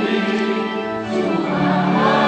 glory to God.